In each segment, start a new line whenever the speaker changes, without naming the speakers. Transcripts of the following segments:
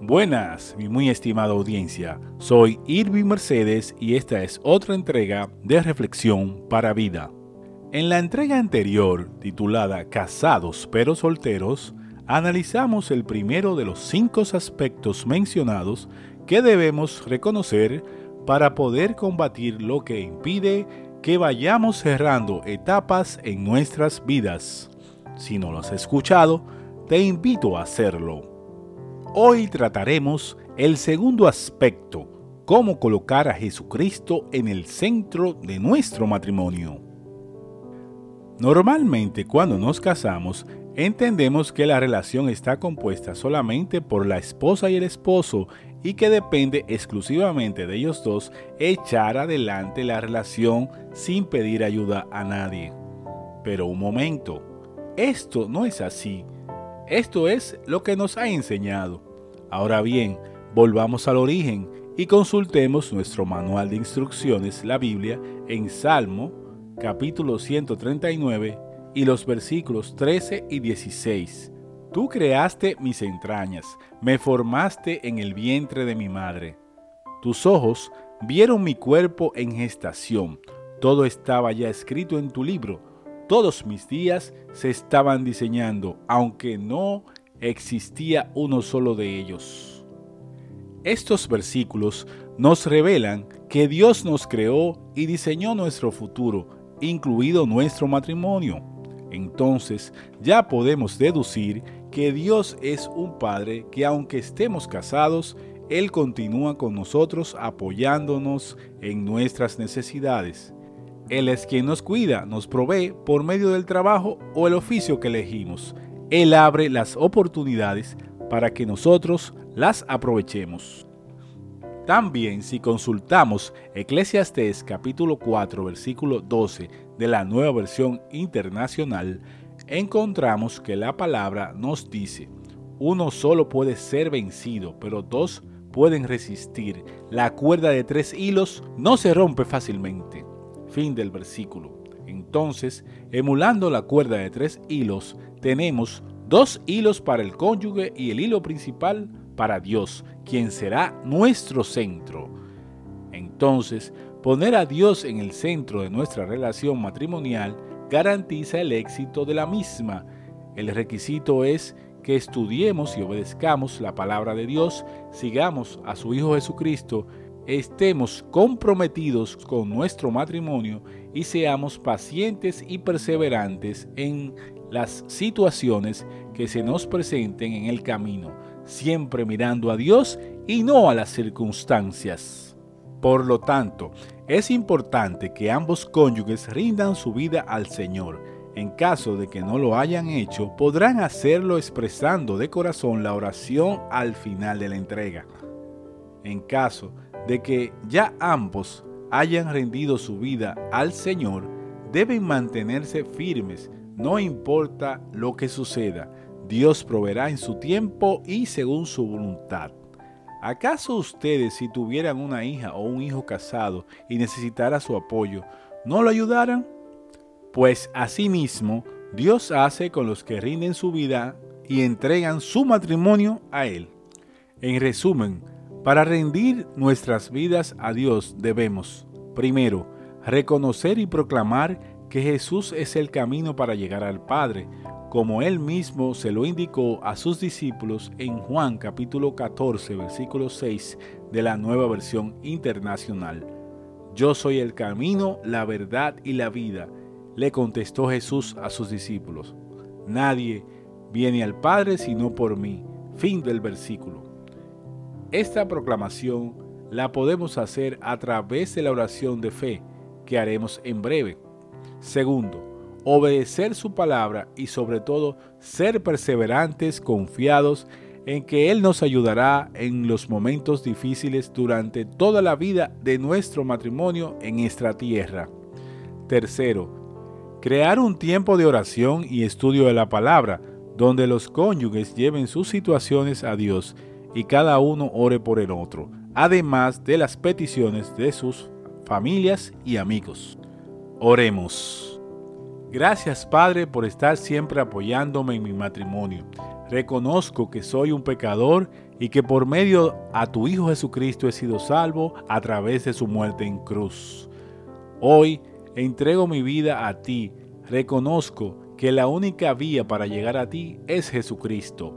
Buenas, mi muy estimada audiencia. Soy Irving Mercedes y esta es otra entrega de Reflexión para Vida. En la entrega anterior, titulada Casados pero solteros, analizamos el primero de los cinco aspectos mencionados que debemos reconocer para poder combatir lo que impide que vayamos cerrando etapas en nuestras vidas. Si no lo has escuchado, te invito a hacerlo. Hoy trataremos el segundo aspecto, cómo colocar a Jesucristo en el centro de nuestro matrimonio. Normalmente cuando nos casamos, entendemos que la relación está compuesta solamente por la esposa y el esposo y que depende exclusivamente de ellos dos echar adelante la relación sin pedir ayuda a nadie. Pero un momento, esto no es así. Esto es lo que nos ha enseñado. Ahora bien, volvamos al origen y consultemos nuestro manual de instrucciones, la Biblia, en Salmo capítulo 139 y los versículos 13 y 16. Tú creaste mis entrañas, me formaste en el vientre de mi madre. Tus ojos vieron mi cuerpo en gestación. Todo estaba ya escrito en tu libro todos mis días se estaban diseñando, aunque no existía uno solo de ellos. Estos versículos nos revelan que Dios nos creó y diseñó nuestro futuro, incluido nuestro matrimonio. Entonces ya podemos deducir que Dios es un Padre que aunque estemos casados, Él continúa con nosotros apoyándonos en nuestras necesidades. Él es quien nos cuida, nos provee por medio del trabajo o el oficio que elegimos. Él abre las oportunidades para que nosotros las aprovechemos. También si consultamos Eclesiastés capítulo 4 versículo 12 de la nueva versión internacional, encontramos que la palabra nos dice, uno solo puede ser vencido, pero dos pueden resistir. La cuerda de tres hilos no se rompe fácilmente. Fin del versículo. Entonces, emulando la cuerda de tres hilos, tenemos dos hilos para el cónyuge y el hilo principal para Dios, quien será nuestro centro. Entonces, poner a Dios en el centro de nuestra relación matrimonial garantiza el éxito de la misma. El requisito es que estudiemos y obedezcamos la palabra de Dios, sigamos a su Hijo Jesucristo estemos comprometidos con nuestro matrimonio y seamos pacientes y perseverantes en las situaciones que se nos presenten en el camino, siempre mirando a Dios y no a las circunstancias. Por lo tanto, es importante que ambos cónyuges rindan su vida al Señor. En caso de que no lo hayan hecho, podrán hacerlo expresando de corazón la oración al final de la entrega. En caso de que ya ambos hayan rendido su vida al Señor, deben mantenerse firmes, no importa lo que suceda. Dios proveerá en su tiempo y según su voluntad. ¿Acaso ustedes si tuvieran una hija o un hijo casado y necesitara su apoyo, no lo ayudaran? Pues asimismo, Dios hace con los que rinden su vida y entregan su matrimonio a Él. En resumen, para rendir nuestras vidas a Dios debemos, primero, reconocer y proclamar que Jesús es el camino para llegar al Padre, como él mismo se lo indicó a sus discípulos en Juan capítulo 14 versículo 6 de la nueva versión internacional. Yo soy el camino, la verdad y la vida, le contestó Jesús a sus discípulos. Nadie viene al Padre sino por mí. Fin del versículo. Esta proclamación la podemos hacer a través de la oración de fe que haremos en breve. Segundo, obedecer su palabra y sobre todo ser perseverantes, confiados en que Él nos ayudará en los momentos difíciles durante toda la vida de nuestro matrimonio en esta tierra. Tercero, crear un tiempo de oración y estudio de la palabra, donde los cónyuges lleven sus situaciones a Dios y cada uno ore por el otro, además de las peticiones de sus familias y amigos. Oremos. Gracias Padre por estar siempre apoyándome en mi matrimonio. reconozco que soy un pecador y que por medio a tu Hijo Jesucristo he sido salvo a través de su muerte en cruz. Hoy entrego mi vida a ti, reconozco que la única vía para llegar a ti es Jesucristo.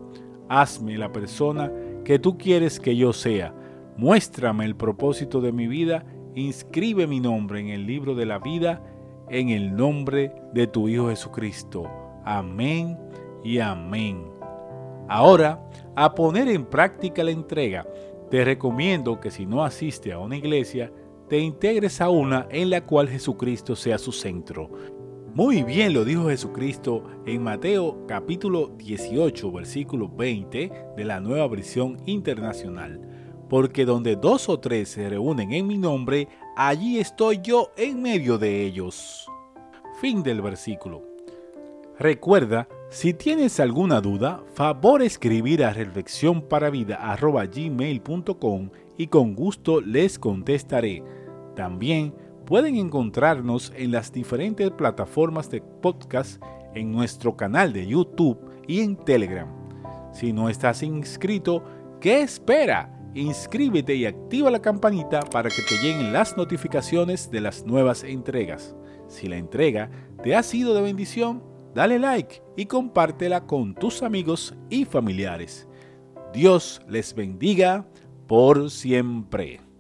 Hazme la persona que tú quieres que yo sea. Muéstrame el propósito de mi vida. Inscribe mi nombre en el libro de la vida en el nombre de tu Hijo Jesucristo. Amén y amén. Ahora, a poner en práctica la entrega, te recomiendo que si no asiste a una iglesia, te integres a una en la cual Jesucristo sea su centro. Muy bien lo dijo Jesucristo en Mateo capítulo 18 versículo 20 de la nueva versión internacional. Porque donde dos o tres se reúnen en mi nombre, allí estoy yo en medio de ellos. Fin del versículo. Recuerda, si tienes alguna duda, favor escribir a reflexionparavida.gmail.com y con gusto les contestaré. También pueden encontrarnos en las diferentes plataformas de podcast, en nuestro canal de YouTube y en Telegram. Si no estás inscrito, ¿qué espera? Inscríbete y activa la campanita para que te lleguen las notificaciones de las nuevas entregas. Si la entrega te ha sido de bendición, dale like y compártela con tus amigos y familiares. Dios les bendiga por siempre.